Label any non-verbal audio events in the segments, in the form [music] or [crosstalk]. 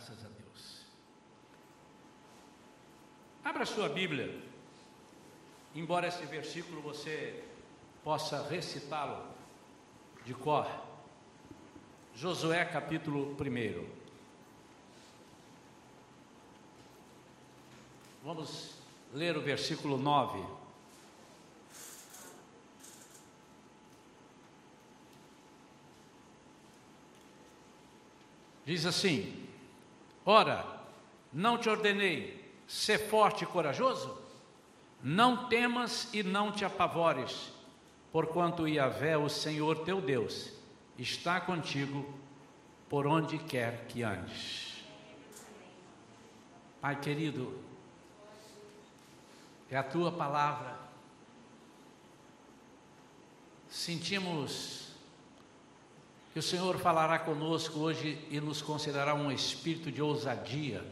Graças a Deus. Abra sua Bíblia. Embora esse versículo você possa recitá-lo de cor. Josué capítulo 1. Vamos ler o versículo 9. Diz assim: Ora, não te ordenei ser forte e corajoso? Não temas e não te apavores, porquanto Yahvé, o Senhor teu Deus, está contigo por onde quer que andes. Pai querido, é a tua palavra. Sentimos que o Senhor falará conosco hoje e nos concederá um espírito de ousadia,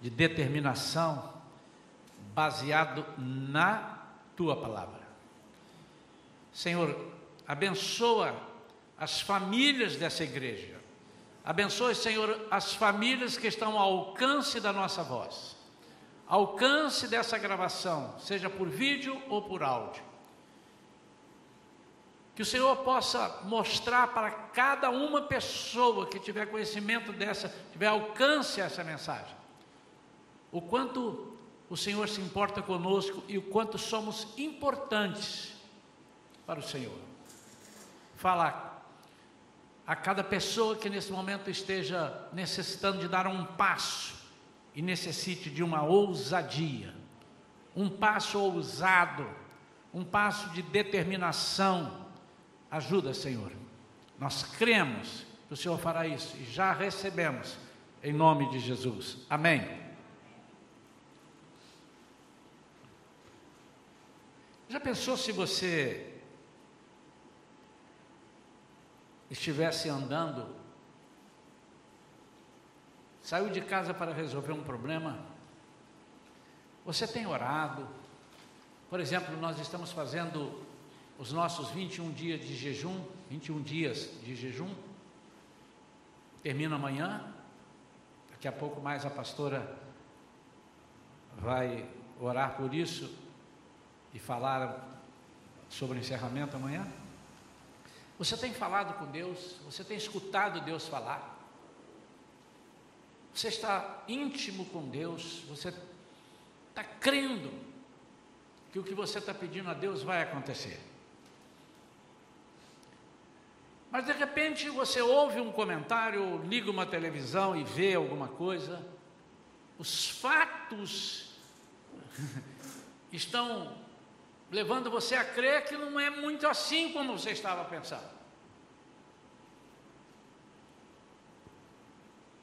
de determinação, baseado na tua palavra. Senhor, abençoa as famílias dessa igreja. Abençoe, Senhor, as famílias que estão ao alcance da nossa voz, alcance dessa gravação, seja por vídeo ou por áudio. Que o Senhor possa mostrar para cada uma pessoa que tiver conhecimento dessa, tiver alcance a essa mensagem, o quanto o Senhor se importa conosco e o quanto somos importantes para o Senhor. Fala a cada pessoa que nesse momento esteja necessitando de dar um passo e necessite de uma ousadia, um passo ousado, um passo de determinação. Ajuda, Senhor. Nós cremos que o Senhor fará isso e já recebemos em nome de Jesus. Amém. Já pensou se você estivesse andando, saiu de casa para resolver um problema, você tem orado. Por exemplo, nós estamos fazendo os nossos 21 dias de jejum, 21 dias de jejum. Termina amanhã. Daqui a pouco mais a pastora vai orar por isso e falar sobre o encerramento amanhã. Você tem falado com Deus? Você tem escutado Deus falar? Você está íntimo com Deus? Você está crendo que o que você está pedindo a Deus vai acontecer? Mas de repente você ouve um comentário, liga uma televisão e vê alguma coisa, os fatos [laughs] estão levando você a crer que não é muito assim como você estava pensando.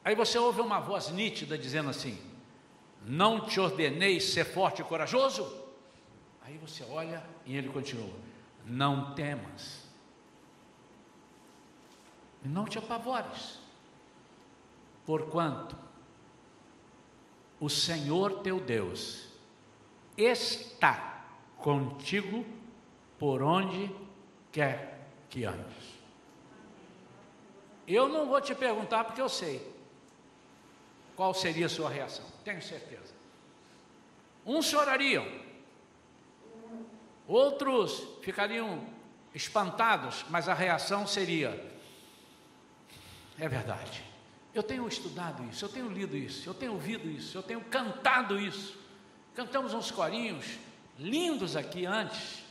Aí você ouve uma voz nítida dizendo assim: Não te ordenei ser forte e corajoso? Aí você olha e ele continua: Não temas, e não te apavores, porquanto o Senhor teu Deus está contigo por onde quer que andes. Eu não vou te perguntar porque eu sei qual seria a sua reação, tenho certeza. Uns chorariam, outros ficariam espantados, mas a reação seria: é verdade. Eu tenho estudado isso, eu tenho lido isso, eu tenho ouvido isso, eu tenho cantado isso. Cantamos uns corinhos, lindos aqui antes,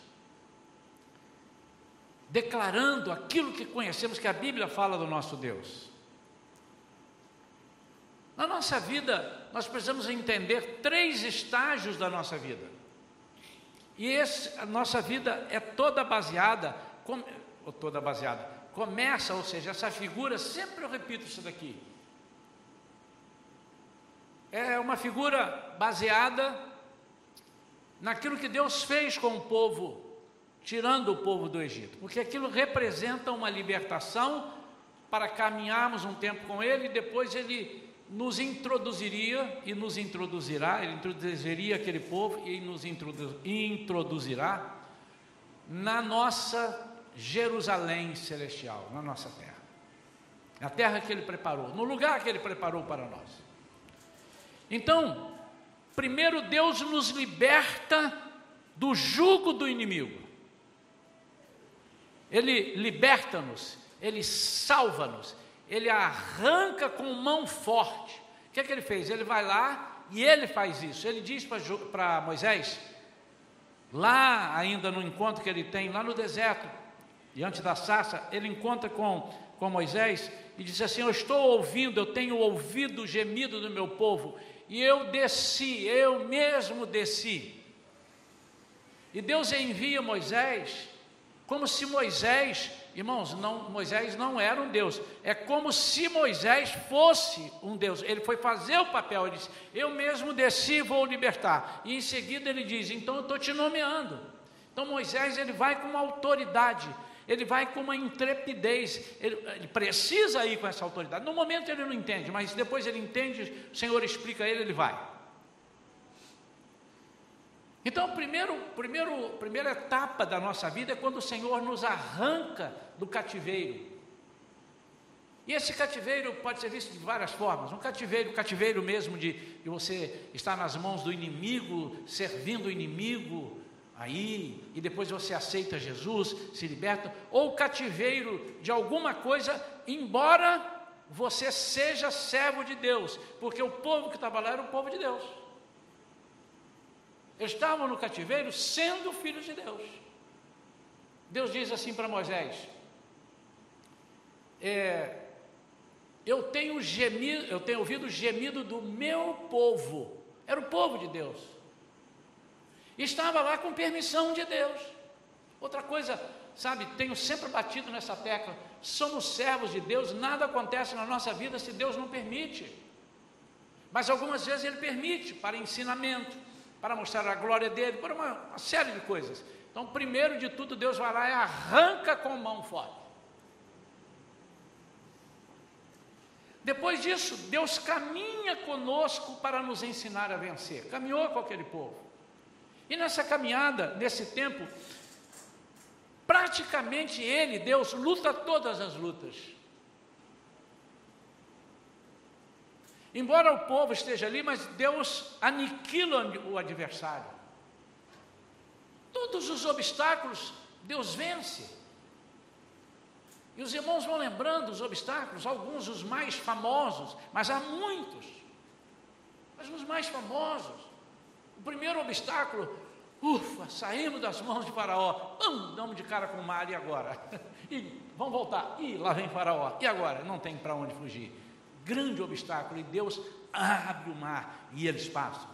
declarando aquilo que conhecemos que a Bíblia fala do nosso Deus. Na nossa vida, nós precisamos entender três estágios da nossa vida. E esse, a nossa vida é toda baseada, com, ou toda baseada, começa, ou seja, essa figura, sempre eu repito isso daqui, é uma figura baseada naquilo que Deus fez com o povo, tirando o povo do Egito, porque aquilo representa uma libertação para caminharmos um tempo com Ele e depois Ele nos introduziria e nos introduzirá, Ele introduziria aquele povo e nos introduzirá na nossa Jerusalém celestial, na nossa terra. na terra que Ele preparou, no lugar que Ele preparou para nós. Então, primeiro Deus nos liberta do jugo do inimigo. Ele liberta-nos, Ele salva-nos, Ele arranca com mão forte. O que é que Ele fez? Ele vai lá e Ele faz isso. Ele diz para Moisés, lá ainda no encontro que ele tem, lá no deserto, diante da sarça, ele encontra com, com Moisés e diz assim: Eu estou ouvindo, eu tenho ouvido o gemido do meu povo, e eu desci, eu mesmo desci. E Deus envia Moisés como se Moisés, irmãos, não, Moisés não era um Deus, é como se Moisés fosse um Deus. Ele foi fazer o papel, ele disse: Eu mesmo desci, vou libertar. E em seguida ele diz: Então eu estou te nomeando. Então Moisés ele vai com uma autoridade, ele vai com uma intrepidez, ele, ele, precisa ir com essa autoridade. No momento ele não entende, mas depois ele entende, o Senhor explica a ele, ele vai. Então, primeiro, primeiro, primeira etapa da nossa vida é quando o Senhor nos arranca do cativeiro. E esse cativeiro pode ser visto de várias formas. Um cativeiro, cativeiro mesmo de, de você estar nas mãos do inimigo, servindo o inimigo aí, e depois você aceita Jesus, se liberta. Ou cativeiro de alguma coisa, embora você seja servo de Deus, porque o povo que estava lá era o povo de Deus estavam no cativeiro sendo filhos de Deus. Deus diz assim para Moisés: é, eu tenho gemido, eu tenho ouvido o gemido do meu povo. Era o povo de Deus. Estava lá com permissão de Deus. Outra coisa, sabe, tenho sempre batido nessa tecla: somos servos de Deus, nada acontece na nossa vida se Deus não permite. Mas algumas vezes Ele permite para ensinamento, para mostrar a glória dele, para uma, uma série de coisas. Então, primeiro de tudo, Deus vai lá e arranca com mão forte. Depois disso, Deus caminha conosco para nos ensinar a vencer. Caminhou com aquele povo. E nessa caminhada, nesse tempo, praticamente Ele, Deus, luta todas as lutas. Embora o povo esteja ali, mas Deus aniquila o adversário. Todos os obstáculos, Deus vence. E os irmãos vão lembrando os obstáculos, alguns os mais famosos, mas há muitos. Mas os mais famosos. O primeiro obstáculo, ufa, saímos das mãos de Faraó, vamos, damos de cara com o mar, e agora? [laughs] E vamos voltar, e lá vem Faraó, e agora? Não tem para onde fugir grande obstáculo, e Deus abre o mar e eles passam.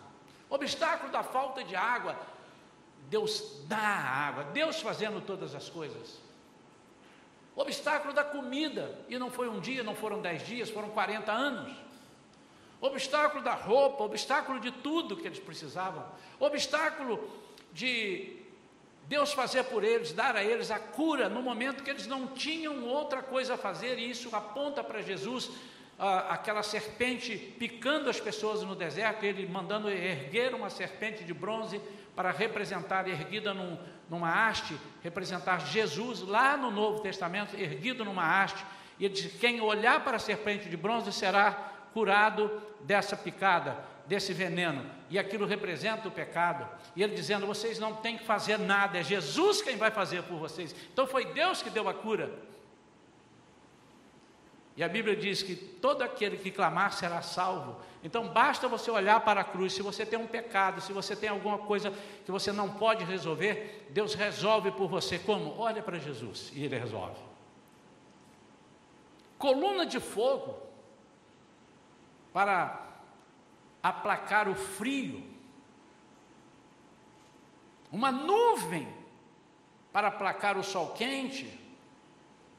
Obstáculo da falta de água, Deus dá a água, Deus fazendo todas as coisas. Obstáculo da comida, e não foi um dia, não foram dez dias, foram 40 anos. Obstáculo da roupa, obstáculo de tudo que eles precisavam. Obstáculo de Deus fazer por eles, dar a eles a cura no momento que eles não tinham outra coisa a fazer, e isso aponta para Jesus aquela serpente picando as pessoas no deserto, ele mandando erguer uma serpente de bronze para representar, erguida num, numa haste, representar Jesus lá no Novo Testamento, erguido numa haste, e ele diz: quem olhar para a serpente de bronze será curado dessa picada, desse veneno, e aquilo representa o pecado. E ele dizendo: vocês não têm que fazer nada, é Jesus quem vai fazer por vocês. Então foi Deus que deu a cura. E a Bíblia diz que todo aquele que clamar será salvo. Então basta você olhar para a cruz. Se você tem um pecado, se você tem alguma coisa que você não pode resolver, Deus resolve por você. Como? Olha para Jesus e Ele resolve. Coluna de fogo para aplacar o frio. Uma nuvem para aplacar o sol quente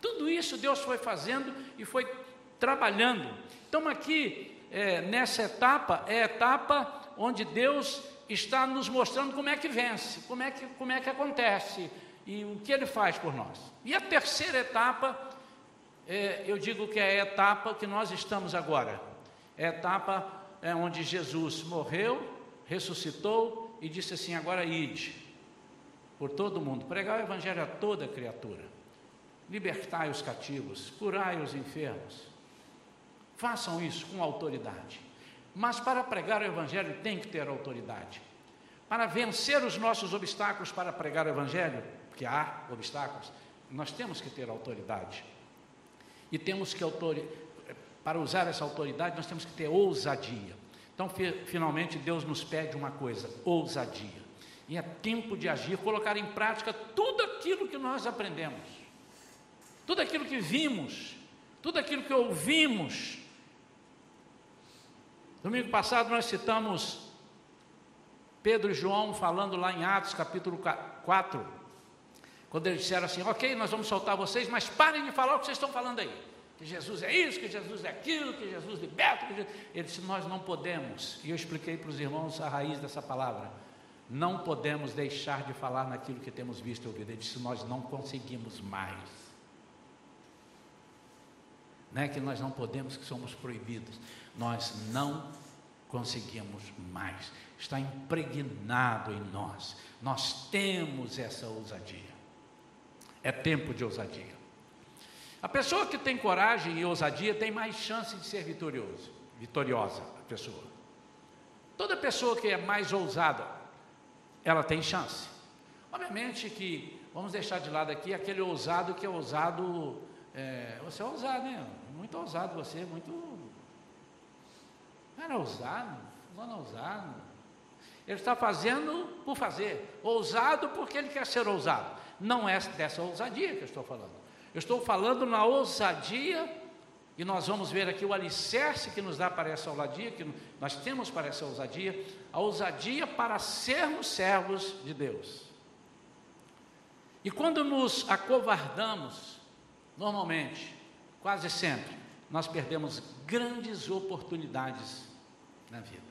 tudo isso Deus foi fazendo e foi trabalhando. Então, aqui, é, nessa etapa, é a etapa onde Deus está nos mostrando como é que vence, como é que, como é que acontece e o que Ele faz por nós. E a terceira etapa, é, eu digo que é a etapa que nós estamos agora. É a etapa é, onde Jesus morreu, ressuscitou e disse assim: agora ide por todo mundo, pregar o Evangelho a toda criatura libertai os cativos, curai os enfermos, Façam isso com autoridade. Mas para pregar o Evangelho tem que ter autoridade. Para vencer os nossos obstáculos para pregar o Evangelho, porque há obstáculos, nós temos que ter autoridade. E temos que, para usar essa autoridade, nós temos que ter ousadia. Então, finalmente, Deus nos pede uma coisa: ousadia. E é tempo de agir, colocar em prática tudo aquilo que nós aprendemos, tudo aquilo que vimos, tudo aquilo que ouvimos. Domingo passado nós citamos Pedro e João falando lá em Atos capítulo 4, quando eles disseram assim: Ok, nós vamos soltar vocês, mas parem de falar o que vocês estão falando aí. Que Jesus é isso, que Jesus é aquilo, que Jesus liberta. Que Jesus... Ele disse: Nós não podemos. E eu expliquei para os irmãos a raiz dessa palavra não podemos deixar de falar naquilo que temos visto e ouvido. Ele disse: Nós não conseguimos mais. Não é que nós não podemos, que somos proibidos. Nós não conseguimos mais. Está impregnado em nós. Nós temos essa ousadia. É tempo de ousadia. A pessoa que tem coragem e ousadia tem mais chance de ser vitorioso, vitoriosa a pessoa. Toda pessoa que é mais ousada, ela tem chance. Obviamente que, vamos deixar de lado aqui aquele ousado que é ousado, é, você é ousado, né? Muito ousado você, muito. Era ousado, não era ousado. Ele está fazendo por fazer, ousado porque ele quer ser ousado. Não é dessa ousadia que eu estou falando. Eu estou falando na ousadia e nós vamos ver aqui o alicerce que nos dá para essa ousadia, que nós temos para essa ousadia, a ousadia para sermos servos de Deus. E quando nos acovardamos, normalmente, quase sempre, nós perdemos grandes oportunidades na vida.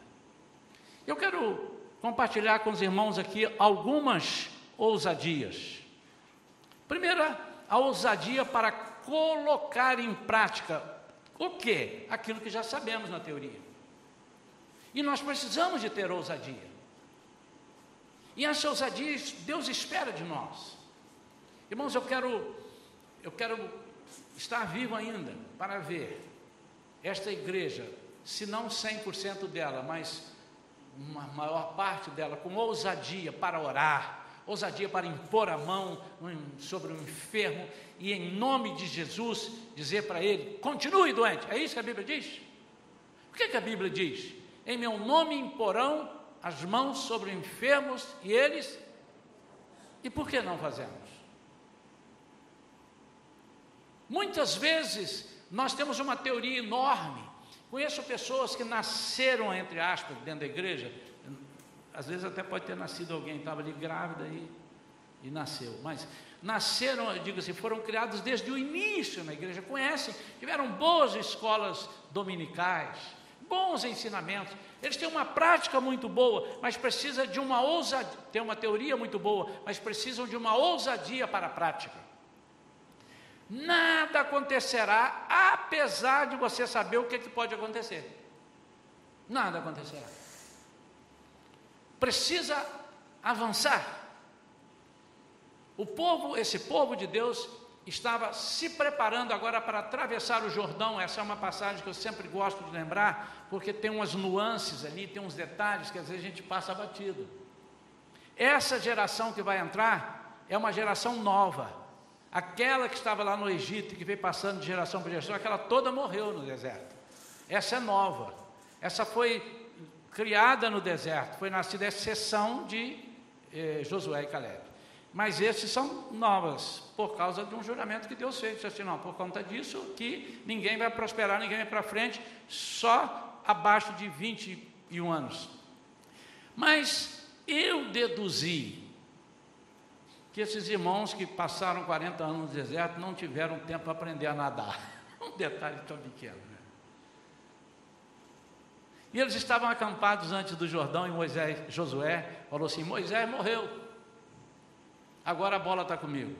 Eu quero compartilhar com os irmãos aqui algumas ousadias. Primeira, a ousadia para colocar em prática o que? Aquilo que já sabemos na teoria. E nós precisamos de ter ousadia. E essa ousadia Deus espera de nós. Irmãos, eu quero eu quero estar vivo ainda para ver esta igreja, se não 100% dela, mas uma maior parte dela com ousadia para orar, ousadia para impor a mão sobre o enfermo e, em nome de Jesus, dizer para ele: continue doente. É isso que a Bíblia diz? O que, que a Bíblia diz? Em meu nome imporão as mãos sobre enfermos e eles. E por que não fazemos? Muitas vezes nós temos uma teoria enorme. Conheço pessoas que nasceram, entre aspas, dentro da igreja, às vezes até pode ter nascido alguém, estava ali grávida e, e nasceu. Mas nasceram, eu digo assim, foram criados desde o início na igreja, conhecem, tiveram boas escolas dominicais, bons ensinamentos. Eles têm uma prática muito boa, mas precisa de uma ousadia, tem uma teoria muito boa, mas precisam de uma ousadia para a prática. Nada acontecerá, apesar de você saber o que, que pode acontecer. Nada acontecerá precisa avançar. O povo, esse povo de Deus, estava se preparando agora para atravessar o Jordão. Essa é uma passagem que eu sempre gosto de lembrar, porque tem umas nuances ali, tem uns detalhes que às vezes a gente passa batido. Essa geração que vai entrar é uma geração nova. Aquela que estava lá no Egito, que veio passando de geração para geração, aquela toda morreu no deserto. Essa é nova. Essa foi criada no deserto, foi nascida a exceção de eh, Josué e Caleb. Mas esses são novas, por causa de um juramento que Deus fez. Disse assim, não, por conta disso, que ninguém vai prosperar, ninguém vai para frente, só abaixo de 21 anos. Mas eu deduzi que esses irmãos que passaram 40 anos no deserto não tiveram tempo para aprender a nadar. [laughs] Um detalhe tão pequeno. E eles estavam acampados antes do Jordão e Moisés, Josué falou assim: Moisés morreu, agora a bola está comigo.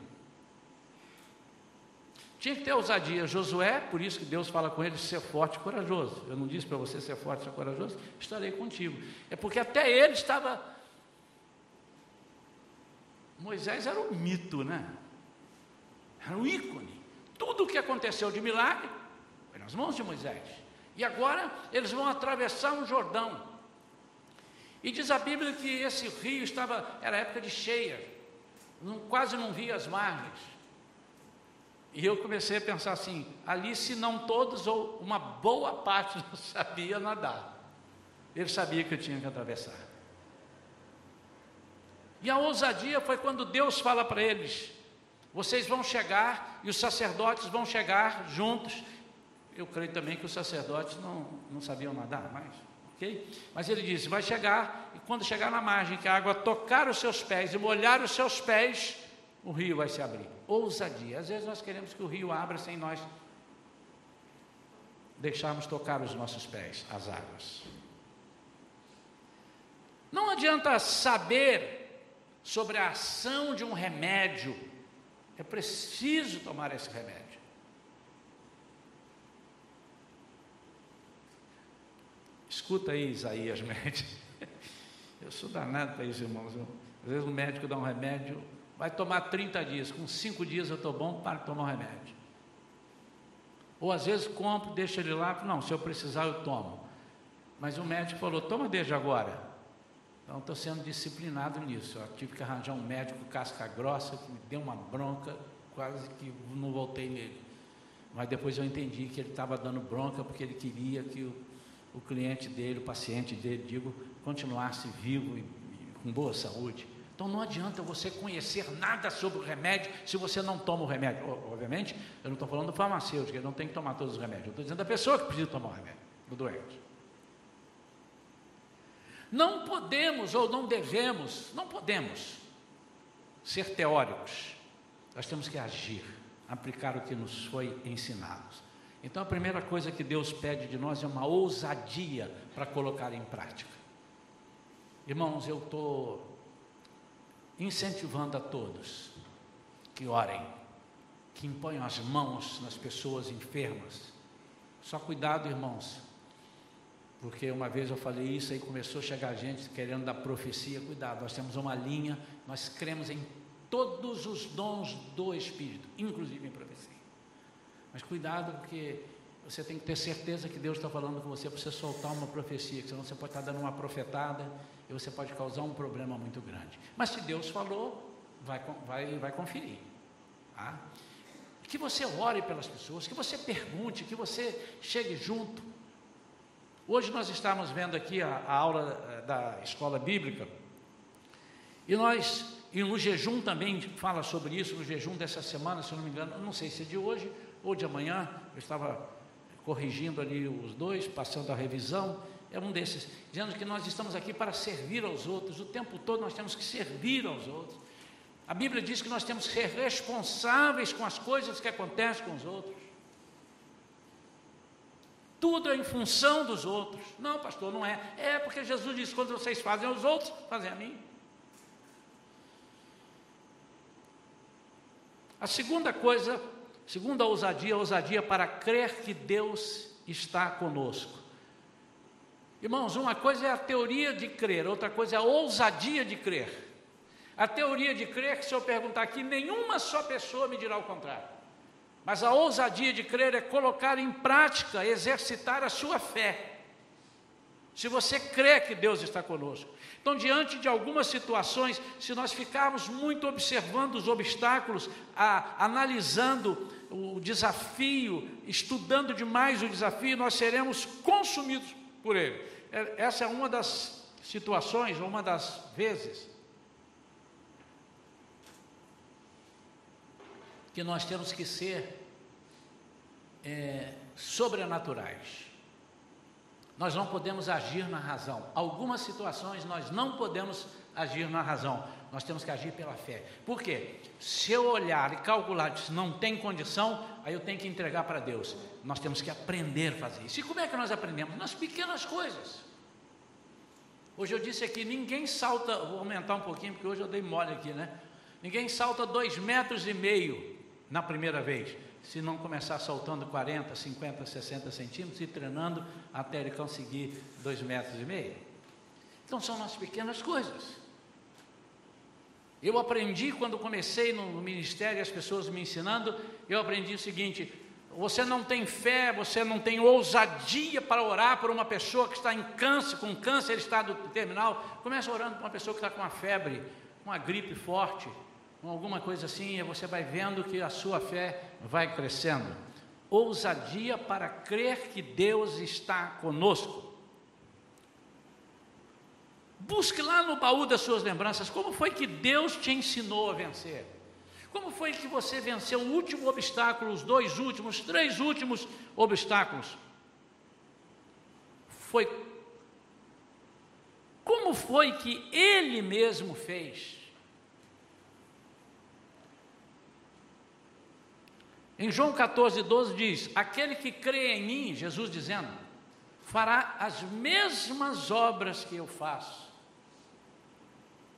Tinha que ter ousadia. Josué, por isso que Deus fala com ele: ser forte e corajoso. Eu não disse para você ser forte e ser corajoso, estarei contigo. É porque até ele estava. Moisés era um mito, né? Era um ícone. Tudo o que aconteceu de milagre foi nas mãos de Moisés. E agora eles vão atravessar um Jordão. E diz a Bíblia que esse rio estava, era época de cheia, não, quase não via as margens. E eu comecei a pensar assim: ali, se não todos, ou uma boa parte não [laughs] sabia nadar. Ele sabia que eu tinha que atravessar. E a ousadia foi quando Deus fala para eles: vocês vão chegar e os sacerdotes vão chegar juntos. Eu creio também que os sacerdotes não, não sabiam nadar mais, ok? Mas ele disse: vai chegar, e quando chegar na margem, que a água tocar os seus pés e molhar os seus pés, o rio vai se abrir. Ousadia. Às vezes nós queremos que o rio abra sem nós deixarmos tocar os nossos pés, as águas. Não adianta saber sobre a ação de um remédio, é preciso tomar esse remédio. Escuta aí, Isaías [laughs] médico. Eu sou danado para isso, irmãos. Às vezes o médico dá um remédio, vai tomar 30 dias, com 5 dias eu estou bom para tomar o um remédio. Ou às vezes compro, deixa ele lá, não, se eu precisar eu tomo. Mas o médico falou, toma desde agora. Então estou sendo disciplinado nisso. Eu tive que arranjar um médico casca grossa que me deu uma bronca, quase que não voltei nele. Mas depois eu entendi que ele estava dando bronca porque ele queria que o, o cliente dele, o paciente dele, digo, continuasse vivo e, com boa saúde. Então não adianta você conhecer nada sobre o remédio se você não toma o remédio. Obviamente, eu não estou falando do farmacêutico, ele não tem que tomar todos os remédios. Eu estou dizendo da pessoa que precisa tomar o remédio, do doente. Não podemos ou não devemos, não podemos ser teóricos. Nós temos que agir, aplicar o que nos foi ensinado. Então a primeira coisa que Deus pede de nós é uma ousadia para colocar em prática. Irmãos, eu estou incentivando a todos que orem, que imponham as mãos nas pessoas enfermas. Só cuidado, irmãos, porque uma vez eu falei isso e começou a chegar gente querendo dar profecia. Cuidado, nós temos uma linha, nós cremos em todos os dons do Espírito, inclusive em profecia. Mas cuidado, porque você tem que ter certeza que Deus está falando com você para você soltar uma profecia, que senão você pode estar dando uma profetada e você pode causar um problema muito grande. Mas se Deus falou, vai, vai, vai conferir. Tá? Que você ore pelas pessoas, que você pergunte, que você chegue junto. Hoje nós estamos vendo aqui a, a aula eh, da escola bíblica e nós, e no jejum também fala sobre isso, no jejum dessa semana, se eu não me engano, não sei se é de hoje ou de amanhã, eu estava corrigindo ali os dois, passando a revisão, é um desses, dizendo que nós estamos aqui para servir aos outros, o tempo todo nós temos que servir aos outros. A Bíblia diz que nós temos que ser responsáveis com as coisas que acontecem com os outros tudo é em função dos outros. Não, pastor, não é. É porque Jesus disse: quando vocês fazem aos outros, fazem a mim. A segunda coisa, segunda ousadia, ousadia para crer que Deus está conosco. Irmãos, uma coisa é a teoria de crer, outra coisa é a ousadia de crer. A teoria de crer, que se eu perguntar aqui, nenhuma só pessoa me dirá o contrário. Mas a ousadia de crer é colocar em prática, exercitar a sua fé. Se você crê que Deus está conosco. Então, diante de algumas situações, se nós ficarmos muito observando os obstáculos, a, analisando o desafio, estudando demais o desafio, nós seremos consumidos por ele. É, essa é uma das situações, uma das vezes que nós temos que ser é, sobrenaturais. Nós não podemos agir na razão. Algumas situações nós não podemos agir na razão. Nós temos que agir pela fé. Por quê? Se eu olhar e calcular se não tem condição, aí eu tenho que entregar para Deus. Nós temos que aprender a fazer isso. E como é que nós aprendemos? Nas pequenas coisas. Hoje eu disse aqui, ninguém salta, vou aumentar um pouquinho, porque hoje eu dei mole aqui, né? Ninguém salta dois metros e meio na primeira vez, se não começar soltando 40, 50, 60 centímetros e treinando até ele conseguir dois metros e meio. Então são as pequenas coisas. Eu aprendi quando comecei no ministério, as pessoas me ensinando, eu aprendi o seguinte: você não tem fé, você não tem ousadia para orar por uma pessoa que está em câncer, com câncer, estado terminal, começa orando por uma pessoa que está com uma febre, uma gripe forte, com alguma coisa assim, e você vai vendo que a sua fé vai crescendo. Ousadia para crer que Deus está conosco. Busque lá no baú das suas lembranças como foi que Deus te ensinou a vencer. Como foi que você venceu o último obstáculo, os dois últimos, três últimos obstáculos? Foi como foi que ele mesmo fez? Em João 14, 12 diz: Aquele que crê em mim, Jesus dizendo, fará as mesmas obras que eu faço.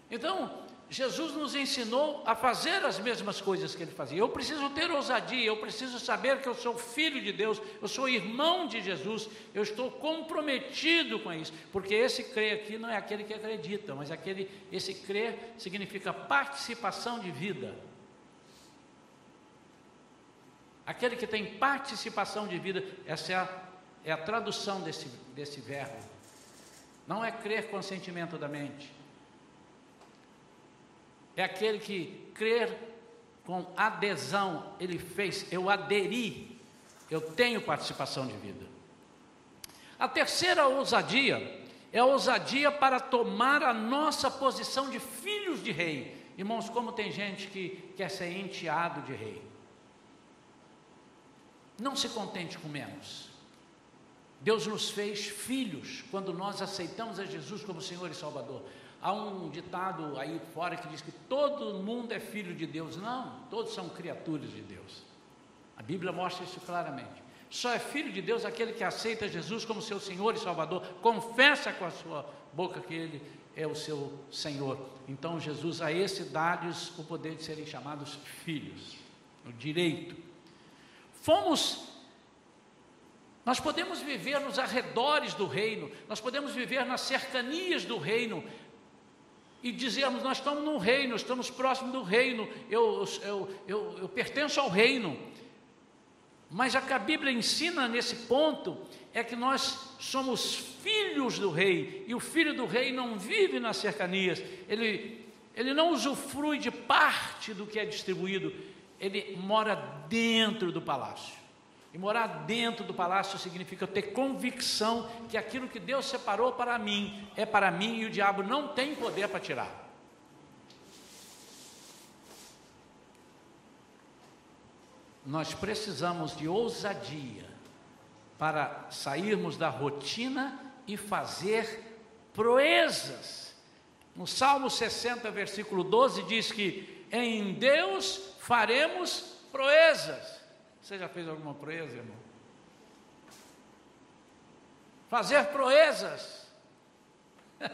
Então, Jesus nos ensinou a fazer as mesmas coisas que ele fazia. Eu preciso ter ousadia, eu preciso saber que eu sou filho de Deus, eu sou irmão de Jesus, eu estou comprometido com isso, porque esse crer aqui não é aquele que acredita, mas aquele esse crer significa participação de vida. Aquele que tem participação de vida, essa é a, é a tradução desse, desse verbo. Não é crer com sentimento da mente é aquele que crer com adesão, ele fez, eu aderi, eu tenho participação de vida. A terceira ousadia é a ousadia para tomar a nossa posição de filhos de rei. Irmãos, como tem gente que quer ser enteado de rei. Não se contente com menos. Deus nos fez filhos quando nós aceitamos a Jesus como Senhor e Salvador. Há um ditado aí fora que diz que todo mundo é filho de Deus. Não, todos são criaturas de Deus. A Bíblia mostra isso claramente. Só é filho de Deus aquele que aceita Jesus como seu Senhor e Salvador, confessa com a sua boca que Ele é o seu Senhor. Então Jesus a esse dá-lhes o poder de serem chamados filhos, o direito. Fomos nós podemos viver nos arredores do reino, nós podemos viver nas cercanias do reino, e dizermos: Nós estamos no reino, estamos próximos do reino, eu, eu, eu, eu pertenço ao reino. Mas a que a Bíblia ensina nesse ponto é que nós somos filhos do rei, e o filho do rei não vive nas cercanias, ele, ele não usufrui de parte do que é distribuído, ele mora dentro do palácio. E morar dentro do palácio significa ter convicção que aquilo que Deus separou para mim é para mim e o diabo não tem poder para tirar. Nós precisamos de ousadia para sairmos da rotina e fazer proezas. No Salmo 60, versículo 12, diz que em Deus faremos proezas. Você já fez alguma proeza, irmão? Fazer proezas. [laughs]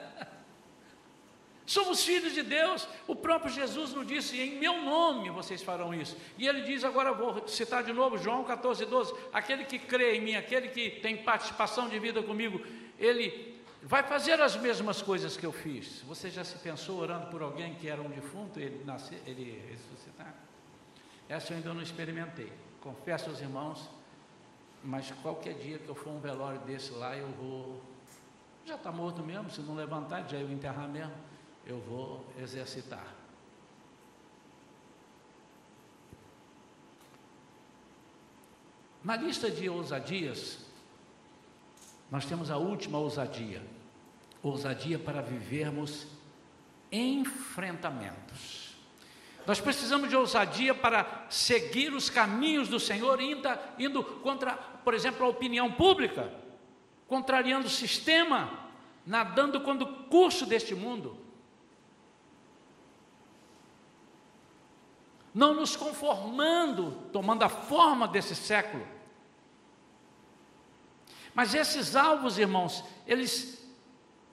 Somos filhos de Deus. O próprio Jesus nos disse: em meu nome vocês farão isso. E ele diz, agora vou citar de novo, João 14, 12: aquele que crê em mim, aquele que tem participação de vida comigo, ele vai fazer as mesmas coisas que eu fiz. Você já se pensou orando por alguém que era um defunto, ele nascer, ele ressuscitar? Essa eu ainda não experimentei confesso aos irmãos, mas qualquer dia que eu for um velório desse lá, eu vou. Já está morto mesmo, se não levantar, já eu enterrar mesmo, eu vou exercitar. Na lista de ousadias, nós temos a última ousadia: ousadia para vivermos enfrentamentos. Nós precisamos de ousadia para seguir os caminhos do Senhor, indo, indo contra, por exemplo, a opinião pública, contrariando o sistema, nadando contra o curso deste mundo. Não nos conformando, tomando a forma desse século. Mas esses alvos, irmãos, eles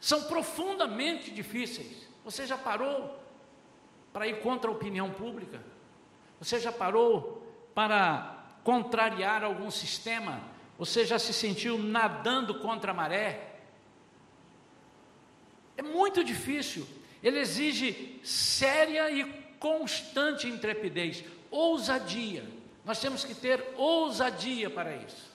são profundamente difíceis. Você já parou para ir contra a opinião pública? Você já parou para contrariar algum sistema? Você já se sentiu nadando contra a maré? É muito difícil. Ele exige séria e constante intrepidez, ousadia. Nós temos que ter ousadia para isso.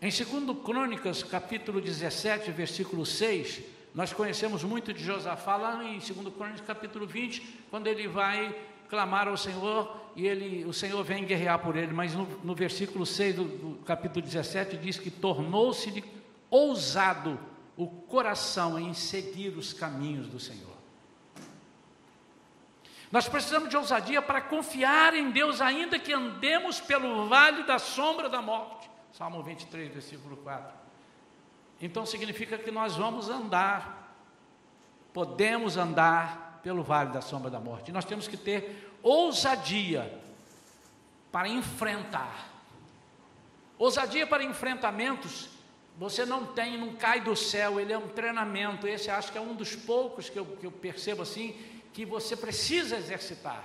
Em 2 Crônicas, capítulo 17, versículo 6, nós conhecemos muito de Josafá lá em 2 Crônicas, capítulo 20, quando ele vai clamar ao Senhor e ele, o Senhor vem guerrear por ele, mas no, no versículo 6 do, do capítulo 17 diz que tornou-se ousado o coração em seguir os caminhos do Senhor. Nós precisamos de ousadia para confiar em Deus, ainda que andemos pelo vale da sombra da morte. Salmo 23, versículo 4. Então significa que nós vamos andar, podemos andar pelo vale da sombra da morte. Nós temos que ter ousadia para enfrentar. Ousadia para enfrentamentos, você não tem, não cai do céu, ele é um treinamento. Esse acho que é um dos poucos que eu, que eu percebo assim, que você precisa exercitar.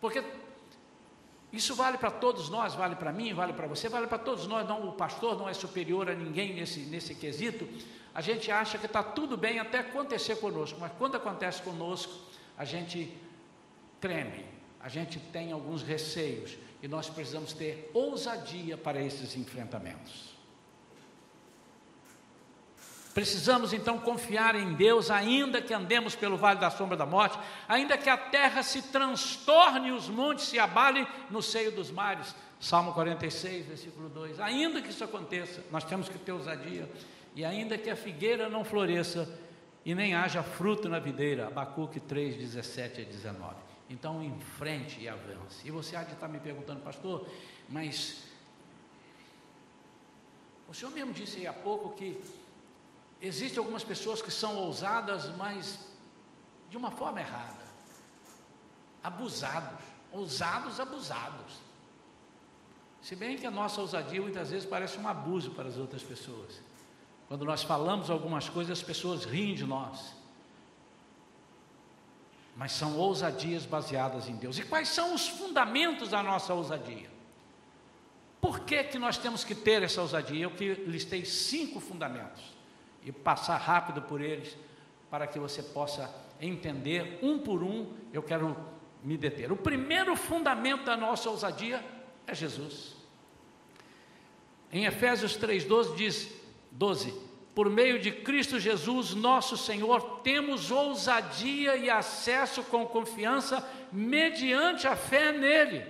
Porque isso vale para todos nós, vale para mim, vale para você, vale para todos nós. Não, o pastor não é superior a ninguém nesse, nesse quesito. A gente acha que está tudo bem até acontecer conosco, mas quando acontece conosco, a gente treme, a gente tem alguns receios e nós precisamos ter ousadia para esses enfrentamentos. Precisamos então confiar em Deus, ainda que andemos pelo vale da sombra da morte, ainda que a terra se transtorne os montes se abalem no seio dos mares. Salmo 46, versículo 2. Ainda que isso aconteça, nós temos que ter ousadia. E ainda que a figueira não floresça e nem haja fruto na videira. Abacuque 3, 17 a 19. Então, enfrente e avance. E você há de estar me perguntando, pastor, mas o senhor mesmo disse aí há pouco que Existem algumas pessoas que são ousadas, mas de uma forma errada. Abusados, ousados, abusados. Se bem que a nossa ousadia muitas vezes parece um abuso para as outras pessoas. Quando nós falamos algumas coisas, as pessoas riem de nós. Mas são ousadias baseadas em Deus. E quais são os fundamentos da nossa ousadia? Por que, que nós temos que ter essa ousadia? Eu listei cinco fundamentos e passar rápido por eles para que você possa entender um por um. Eu quero me deter. O primeiro fundamento da nossa ousadia é Jesus. Em Efésios 3:12 diz 12: Por meio de Cristo Jesus, nosso Senhor, temos ousadia e acesso com confiança mediante a fé nele.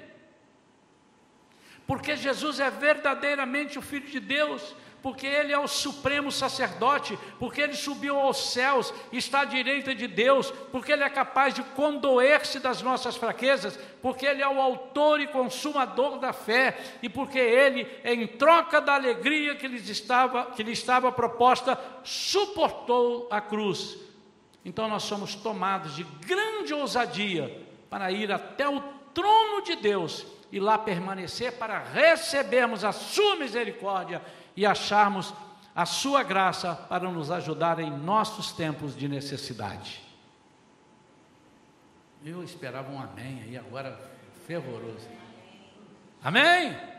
Porque Jesus é verdadeiramente o filho de Deus porque Ele é o supremo sacerdote, porque Ele subiu aos céus, está à direita de Deus, porque Ele é capaz de condoer-se das nossas fraquezas, porque Ele é o autor e consumador da fé, e porque Ele, em troca da alegria que lhe estava, que lhe estava proposta, suportou a cruz. Então nós somos tomados de grande ousadia para ir até o trono de Deus e lá permanecer para recebermos a sua misericórdia e acharmos a sua graça para nos ajudar em nossos tempos de necessidade. Eu esperava um amém aí, agora fervoroso. Amém? amém?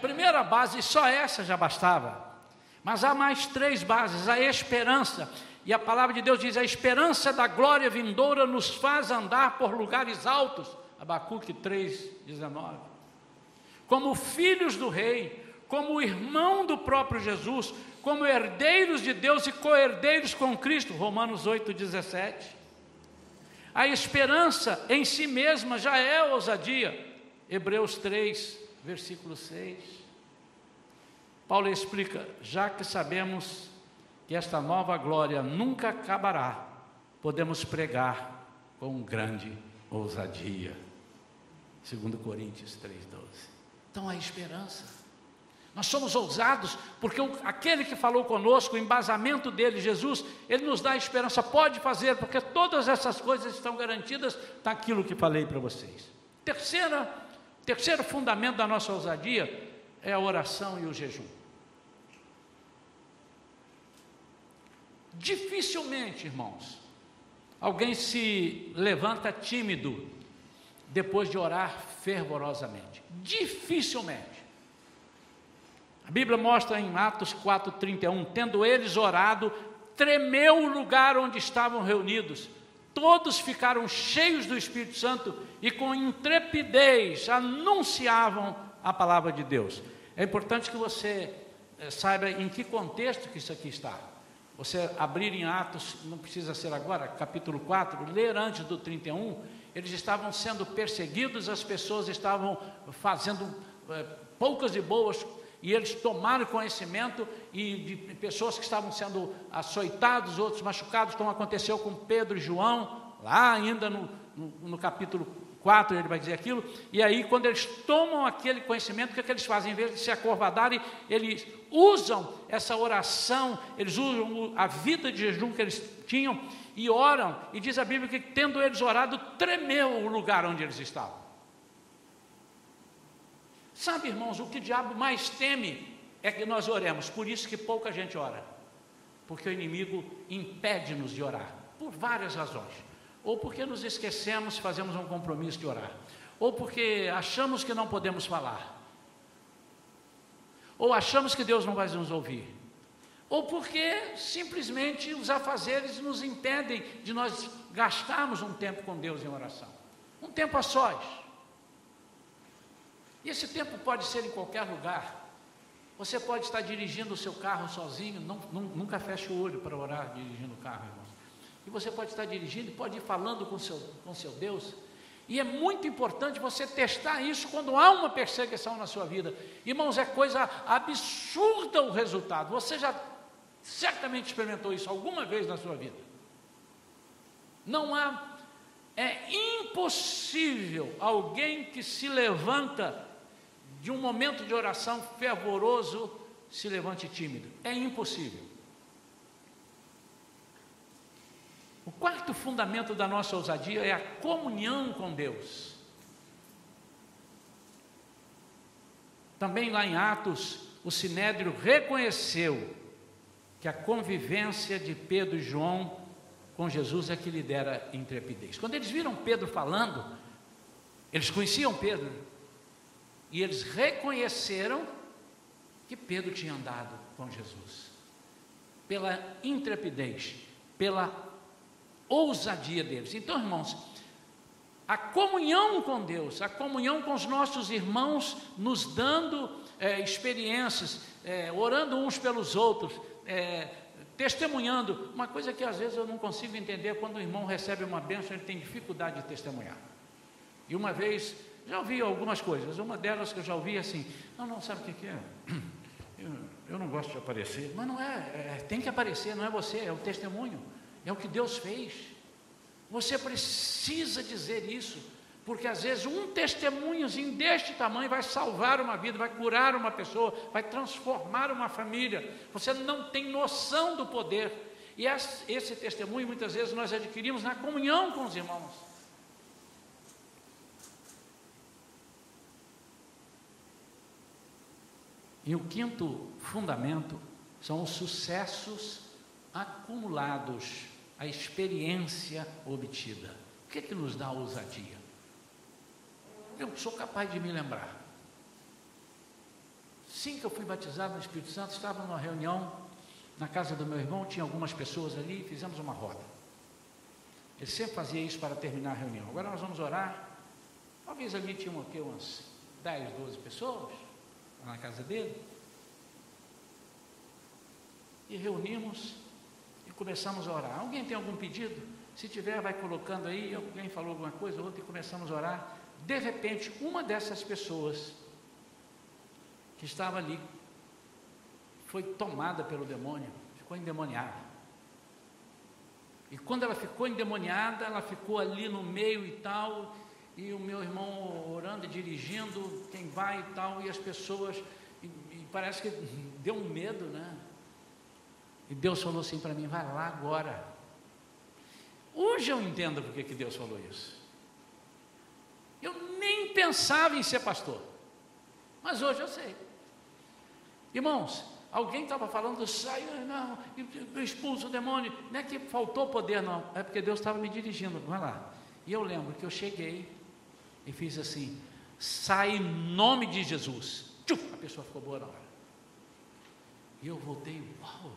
Primeira base, só essa já bastava. Mas há mais três bases: a esperança. E a palavra de Deus diz: a esperança da glória vindoura nos faz andar por lugares altos. Abacuque 3, 19. Como filhos do rei, como irmão do próprio Jesus, como herdeiros de Deus e co-herdeiros com Cristo, Romanos 8,17. A esperança em si mesma já é ousadia, Hebreus 3, versículo 6. Paulo explica: já que sabemos que esta nova glória nunca acabará, podemos pregar com grande ousadia. 2 Coríntios 3,12. Então a esperança. Nós somos ousados, porque aquele que falou conosco, o embasamento dele, Jesus, ele nos dá esperança, pode fazer, porque todas essas coisas estão garantidas naquilo que falei para vocês. Terceira, terceiro fundamento da nossa ousadia é a oração e o jejum. Dificilmente, irmãos, alguém se levanta tímido depois de orar fervorosamente. Dificilmente. A Bíblia mostra em Atos 4,31: tendo eles orado, tremeu o lugar onde estavam reunidos, todos ficaram cheios do Espírito Santo e com intrepidez anunciavam a palavra de Deus. É importante que você eh, saiba em que contexto que isso aqui está. Você abrir em Atos, não precisa ser agora, capítulo 4, ler antes do 31, eles estavam sendo perseguidos, as pessoas estavam fazendo é, poucas e boas, e eles tomaram conhecimento e de pessoas que estavam sendo açoitados, outros machucados, como aconteceu com Pedro e João, lá ainda no, no, no capítulo 4 ele vai dizer aquilo, e aí quando eles tomam aquele conhecimento, o que, é que eles fazem? Em vez de se acovardarem, eles usam essa oração, eles usam a vida de jejum que eles tinham e oram, e diz a Bíblia que tendo eles orado, tremeu o lugar onde eles estavam. Sabe, irmãos, o que o diabo mais teme é que nós oremos, por isso que pouca gente ora, porque o inimigo impede-nos de orar, por várias razões. Ou porque nos esquecemos, fazemos um compromisso de orar, ou porque achamos que não podemos falar, ou achamos que Deus não vai nos ouvir, ou porque simplesmente os afazeres nos impedem de nós gastarmos um tempo com Deus em oração, um tempo a sós. Esse tempo pode ser em qualquer lugar. Você pode estar dirigindo o seu carro sozinho, não, nunca feche o olho para orar dirigindo o carro, irmão. E você pode estar dirigindo, pode ir falando com seu, com seu Deus. E é muito importante você testar isso quando há uma perseguição na sua vida. Irmãos, é coisa absurda o resultado. Você já certamente experimentou isso alguma vez na sua vida. Não há, é impossível alguém que se levanta de um momento de oração fervoroso se levante tímido. É impossível. O quarto fundamento da nossa ousadia é a comunhão com Deus. Também lá em Atos, o Sinédrio reconheceu que a convivência de Pedro e João com Jesus é que lhe dera intrepidez. Quando eles viram Pedro falando, eles conheciam Pedro e eles reconheceram que Pedro tinha andado com Jesus. Pela intrepidez, pela ousadia deles. Então, irmãos, a comunhão com Deus, a comunhão com os nossos irmãos, nos dando é, experiências, é, orando uns pelos outros, é, testemunhando. Uma coisa que às vezes eu não consigo entender, quando o irmão recebe uma bênção, ele tem dificuldade de testemunhar. E uma vez, já ouvi algumas coisas, uma delas que eu já ouvi assim, não, não, sabe o que, que é? [clears throat] Eu, eu, não gosto de aparecer, mas não é, é, tem que aparecer, não é você, é o testemunho. É o que Deus fez. Você precisa dizer isso, porque às vezes um testemunhozinho deste tamanho vai salvar uma vida, vai curar uma pessoa, vai transformar uma família. Você não tem noção do poder. E esse testemunho muitas vezes nós adquirimos na comunhão com os irmãos. E o quinto fundamento são os sucessos acumulados a experiência obtida. O que é que nos dá ousadia? Eu sou capaz de me lembrar. Sim que eu fui batizado no Espírito Santo, estava numa reunião na casa do meu irmão, tinha algumas pessoas ali, fizemos uma roda. Ele sempre fazia isso para terminar a reunião. Agora nós vamos orar. Talvez ali tinha aqui, umas 10, 12 pessoas na casa dele. E reunimos começamos a orar. Alguém tem algum pedido? Se tiver, vai colocando aí. Alguém falou alguma coisa, outra e começamos a orar. De repente, uma dessas pessoas que estava ali foi tomada pelo demônio, ficou endemoniada. E quando ela ficou endemoniada, ela ficou ali no meio e tal, e o meu irmão orando e dirigindo, quem vai e tal, e as pessoas, e, e parece que [laughs] deu um medo, né? E Deus falou assim para mim: vai lá agora. Hoje eu entendo porque que Deus falou isso. Eu nem pensava em ser pastor, mas hoje eu sei. Irmãos, alguém estava falando, sai, não, expulso o demônio. Não é que faltou poder, não, é porque Deus estava me dirigindo. Vai lá. E eu lembro que eu cheguei e fiz assim: sai em nome de Jesus. Tchum, a pessoa ficou boa na hora. E eu voltei, uau.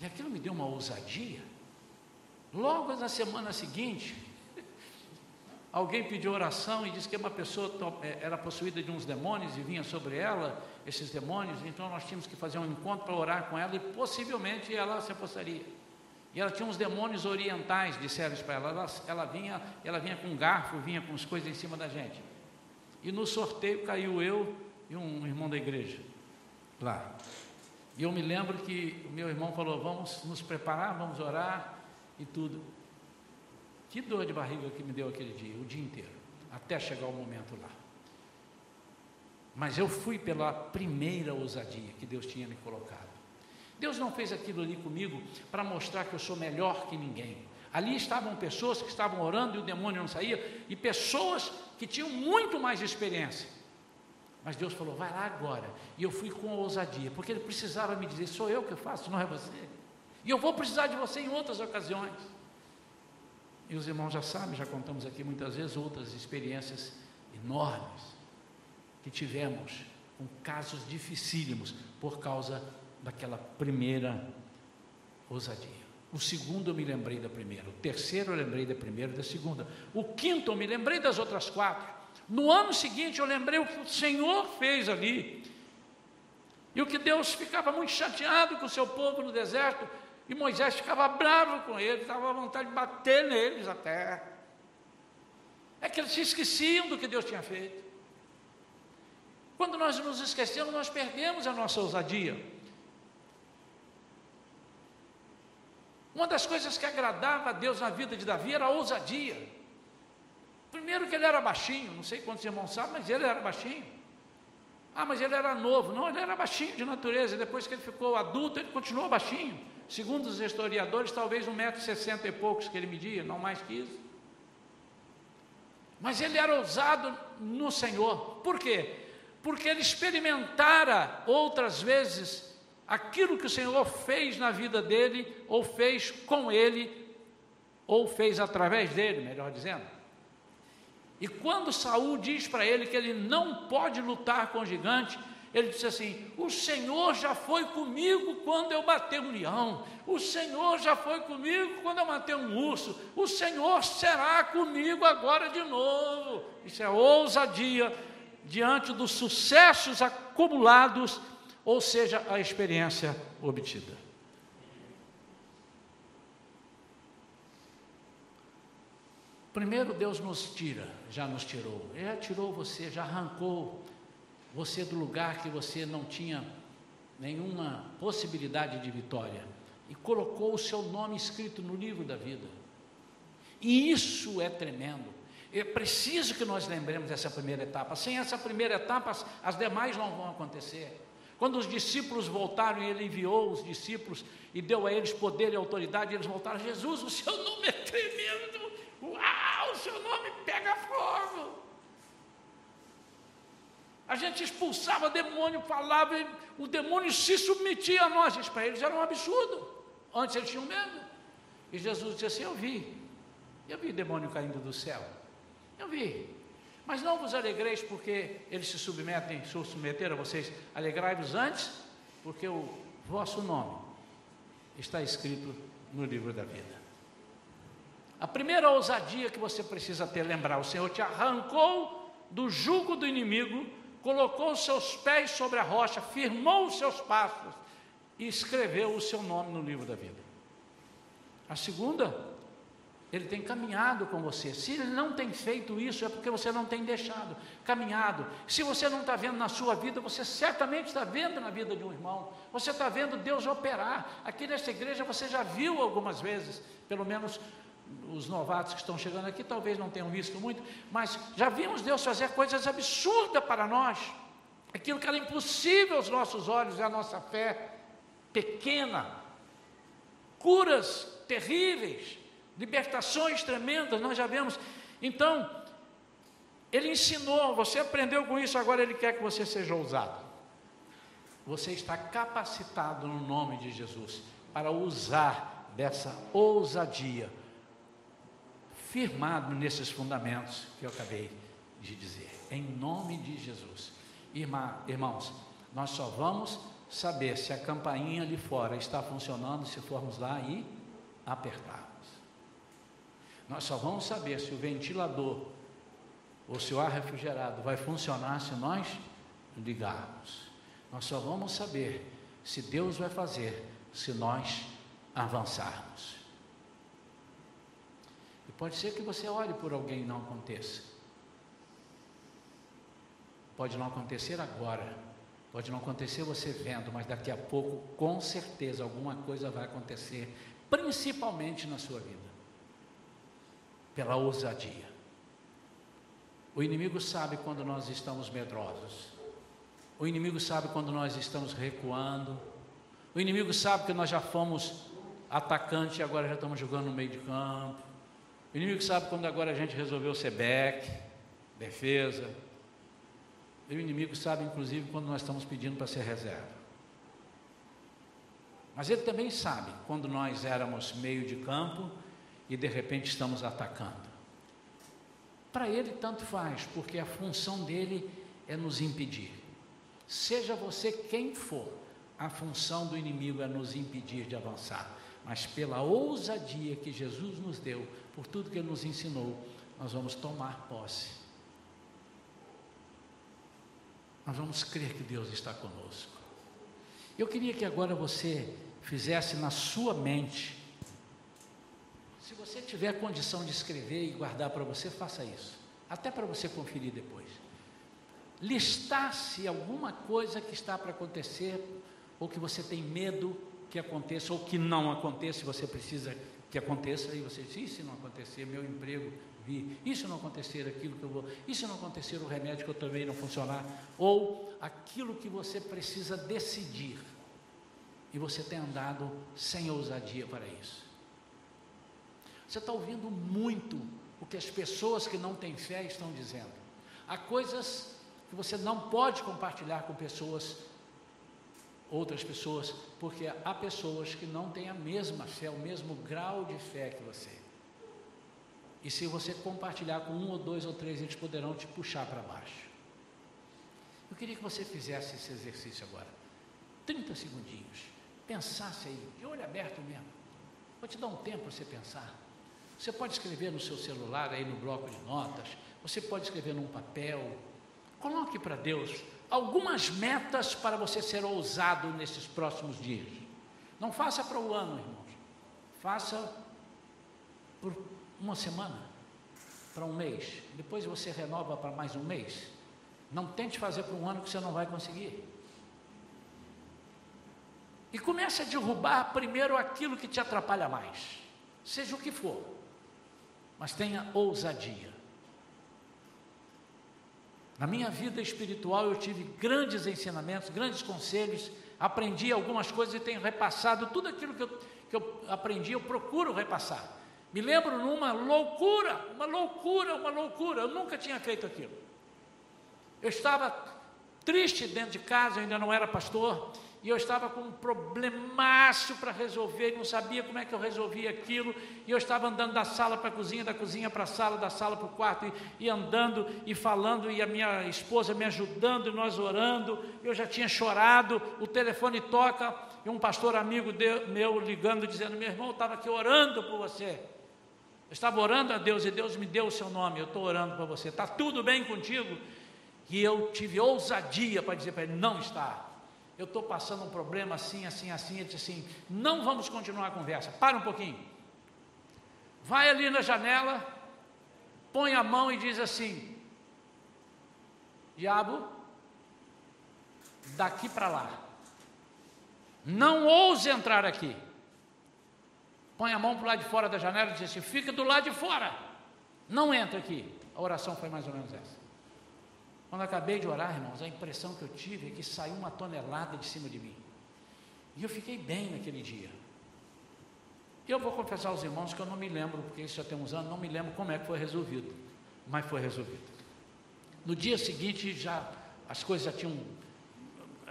E aquilo me deu uma ousadia. Logo na semana seguinte, [laughs] alguém pediu oração e disse que uma pessoa é, era possuída de uns demônios e vinha sobre ela esses demônios, então nós tínhamos que fazer um encontro para orar com ela e possivelmente ela se apostaria. E ela tinha uns demônios orientais, disseram para ela. ela. Ela vinha, ela vinha com garfo, vinha com as coisas em cima da gente. E no sorteio caiu eu e um irmão da igreja lá. E eu me lembro que o meu irmão falou: vamos nos preparar, vamos orar e tudo. Que dor de barriga que me deu aquele dia, o dia inteiro, até chegar o momento lá. Mas eu fui pela primeira ousadia que Deus tinha me colocado. Deus não fez aquilo ali comigo para mostrar que eu sou melhor que ninguém. Ali estavam pessoas que estavam orando e o demônio não saía, e pessoas que tinham muito mais experiência. Mas Deus falou: vai lá agora. E eu fui com ousadia, porque Ele precisava me dizer: sou eu que faço, não é você. E eu vou precisar de você em outras ocasiões. E os irmãos já sabem, já contamos aqui muitas vezes outras experiências enormes que tivemos com casos dificílimos por causa daquela primeira ousadia. O segundo eu me lembrei da primeira, o terceiro eu lembrei da primeira e da segunda, o quinto eu me lembrei das outras quatro. No ano seguinte eu lembrei o que o Senhor fez ali. E o que Deus ficava muito chateado com o seu povo no deserto, e Moisés ficava bravo com eles, estava à vontade de bater neles até. É que eles se esqueciam do que Deus tinha feito. Quando nós nos esquecemos, nós perdemos a nossa ousadia. Uma das coisas que agradava a Deus na vida de Davi era a ousadia. Primeiro que ele era baixinho, não sei quantos irmãos sabem, mas ele era baixinho. Ah, mas ele era novo. Não, ele era baixinho de natureza. Depois que ele ficou adulto, ele continuou baixinho. Segundo os historiadores, talvez um metro e sessenta e poucos que ele media, não mais que isso. Mas ele era ousado no Senhor. Por quê? Porque ele experimentara outras vezes aquilo que o Senhor fez na vida dele, ou fez com ele, ou fez através dele, melhor dizendo. E quando Saul diz para ele que ele não pode lutar com o gigante, ele disse assim: O Senhor já foi comigo quando eu matei um leão, o Senhor já foi comigo quando eu matei um urso, o Senhor será comigo agora de novo. Isso é ousadia diante dos sucessos acumulados, ou seja, a experiência obtida. Primeiro Deus nos tira, já nos tirou, já tirou você, já arrancou você do lugar que você não tinha nenhuma possibilidade de vitória e colocou o seu nome escrito no livro da vida. E isso é tremendo. É preciso que nós lembremos dessa primeira etapa. Sem essa primeira etapa, as demais não vão acontecer. Quando os discípulos voltaram ele enviou os discípulos e deu a eles poder e autoridade, eles voltaram: Jesus, o seu nome é tremendo. Uau, o seu nome pega fogo. A gente expulsava demônio, falava, o demônio se submetia a nós. Isso para eles era um absurdo. Antes eles tinham medo. E Jesus disse assim: Eu vi, eu vi demônio caindo do céu. Eu vi. Mas não vos alegreis porque eles se submetem, se submeteram a vocês. Alegrai-vos antes, porque o vosso nome está escrito no livro da vida. A primeira ousadia que você precisa ter, lembrar: o Senhor te arrancou do jugo do inimigo colocou os seus pés sobre a rocha, firmou os seus passos e escreveu o seu nome no livro da vida. A segunda, ele tem caminhado com você. Se ele não tem feito isso, é porque você não tem deixado caminhado. Se você não está vendo na sua vida, você certamente está vendo na vida de um irmão. Você está vendo Deus operar. Aqui nesta igreja você já viu algumas vezes, pelo menos os novatos que estão chegando aqui talvez não tenham visto muito, mas já vimos Deus fazer coisas absurdas para nós. Aquilo que era impossível aos nossos olhos é a nossa fé pequena. Curas terríveis, libertações tremendas, nós já vemos. Então, ele ensinou, você aprendeu com isso, agora ele quer que você seja ousado. Você está capacitado no nome de Jesus para usar dessa ousadia firmado nesses fundamentos que eu acabei de dizer, em nome de Jesus. Irmã, irmãos, nós só vamos saber se a campainha ali fora está funcionando se formos lá e apertarmos. Nós só vamos saber se o ventilador ou se o ar refrigerado vai funcionar se nós ligarmos. Nós só vamos saber se Deus vai fazer se nós avançarmos. E pode ser que você ore por alguém e não aconteça. Pode não acontecer agora, pode não acontecer você vendo, mas daqui a pouco, com certeza, alguma coisa vai acontecer, principalmente na sua vida, pela ousadia. O inimigo sabe quando nós estamos medrosos. O inimigo sabe quando nós estamos recuando. O inimigo sabe que nós já fomos atacante e agora já estamos jogando no meio de campo. O inimigo sabe quando agora a gente resolveu ser back, defesa. E o inimigo sabe, inclusive, quando nós estamos pedindo para ser reserva. Mas ele também sabe quando nós éramos meio de campo e de repente estamos atacando. Para ele, tanto faz, porque a função dele é nos impedir. Seja você quem for, a função do inimigo é nos impedir de avançar. Mas pela ousadia que Jesus nos deu, por tudo que ele nos ensinou, nós vamos tomar posse. Nós vamos crer que Deus está conosco. Eu queria que agora você fizesse na sua mente se você tiver condição de escrever e guardar para você, faça isso. Até para você conferir depois. Listar-se alguma coisa que está para acontecer, ou que você tem medo que aconteça, ou que não aconteça, você precisa que aconteça, e você diz, e se não acontecer, meu emprego vir, e se não acontecer aquilo que eu vou, se não acontecer o remédio que eu também não funcionar, ou aquilo que você precisa decidir, e você tem andado sem ousadia para isso. Você está ouvindo muito o que as pessoas que não têm fé estão dizendo. Há coisas que você não pode compartilhar com pessoas, outras pessoas, porque há pessoas que não têm a mesma fé, o mesmo grau de fé que você. E se você compartilhar com um ou dois ou três, eles poderão te puxar para baixo. Eu queria que você fizesse esse exercício agora. 30 segundinhos. Pensasse aí, de olho aberto mesmo. Vou te dar um tempo para você pensar. Você pode escrever no seu celular, aí no bloco de notas, você pode escrever num papel. Coloque para Deus algumas metas para você ser ousado nesses próximos dias. Não faça para o ano, irmãos. Faça por uma semana, para um mês. Depois você renova para mais um mês. Não tente fazer para um ano que você não vai conseguir. E comece a derrubar primeiro aquilo que te atrapalha mais, seja o que for mas tenha ousadia. Na minha vida espiritual eu tive grandes ensinamentos, grandes conselhos, aprendi algumas coisas e tenho repassado tudo aquilo que eu, que eu aprendi, eu procuro repassar. Me lembro numa loucura, uma loucura, uma loucura, eu nunca tinha feito aquilo. Eu estava triste dentro de casa, eu ainda não era pastor, e eu estava com um problemaço para resolver, não sabia como é que eu resolvia aquilo, e eu estava andando da sala para a cozinha, da cozinha para a sala, da sala para o quarto, e, e, andando e falando, e a minha esposa me ajudando, e nós orando, eu já tinha chorado, o telefone toca, e um pastor amigo de, meu ligando, dizendo, meu irmão, eu estava aqui orando por você, eu estava orando a Deus, e Deus me deu o seu nome, eu estou orando para você, está tudo bem contigo? E eu tive ousadia para dizer para ele, não está, eu estou passando um problema assim, assim, assim. Ele disse assim: não vamos continuar a conversa, para um pouquinho. Vai ali na janela, põe a mão e diz assim: Diabo, daqui para lá, não ouse entrar aqui. Põe a mão para o lado de fora da janela e diz assim: fica do lado de fora, não entra aqui. A oração foi mais ou menos essa. Quando acabei de orar, irmãos, a impressão que eu tive é que saiu uma tonelada de cima de mim. E eu fiquei bem naquele dia. Eu vou confessar aos irmãos que eu não me lembro, porque isso já tem uns anos, não me lembro como é que foi resolvido. Mas foi resolvido. No dia seguinte, já as coisas já tinham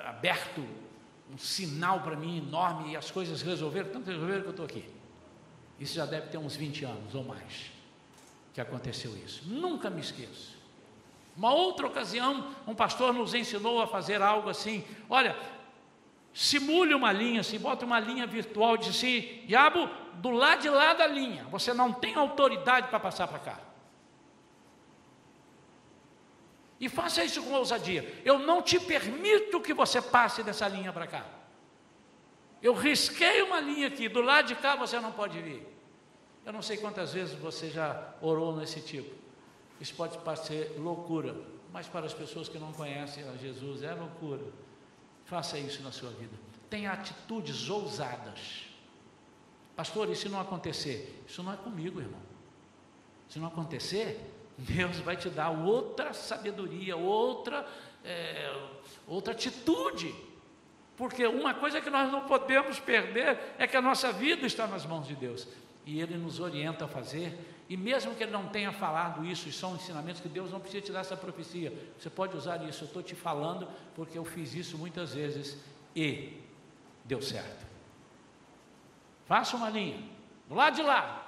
aberto um sinal para mim enorme e as coisas resolveram, tanto resolveram que eu estou aqui. Isso já deve ter uns 20 anos ou mais que aconteceu isso. Nunca me esqueço. Uma outra ocasião, um pastor nos ensinou a fazer algo assim: olha, simule uma linha, se bota uma linha virtual, diz assim: diabo, do lado de lá da linha. Você não tem autoridade para passar para cá. E faça isso com ousadia. Eu não te permito que você passe dessa linha para cá. Eu risquei uma linha aqui, do lado de cá você não pode vir. Eu não sei quantas vezes você já orou nesse tipo. Isso pode parecer loucura, mas para as pessoas que não conhecem a Jesus é loucura. Faça isso na sua vida. Tenha atitudes ousadas. Pastor, e se não acontecer? Isso não é comigo, irmão. Se não acontecer, [laughs] Deus vai te dar outra sabedoria, outra, é, outra atitude. Porque uma coisa que nós não podemos perder é que a nossa vida está nas mãos de Deus. E Ele nos orienta a fazer. E mesmo que Ele não tenha falado isso, são ensinamentos que Deus não precisa te dar essa profecia. Você pode usar isso. Eu estou te falando porque eu fiz isso muitas vezes e deu certo. Faça uma linha, do lado de lá.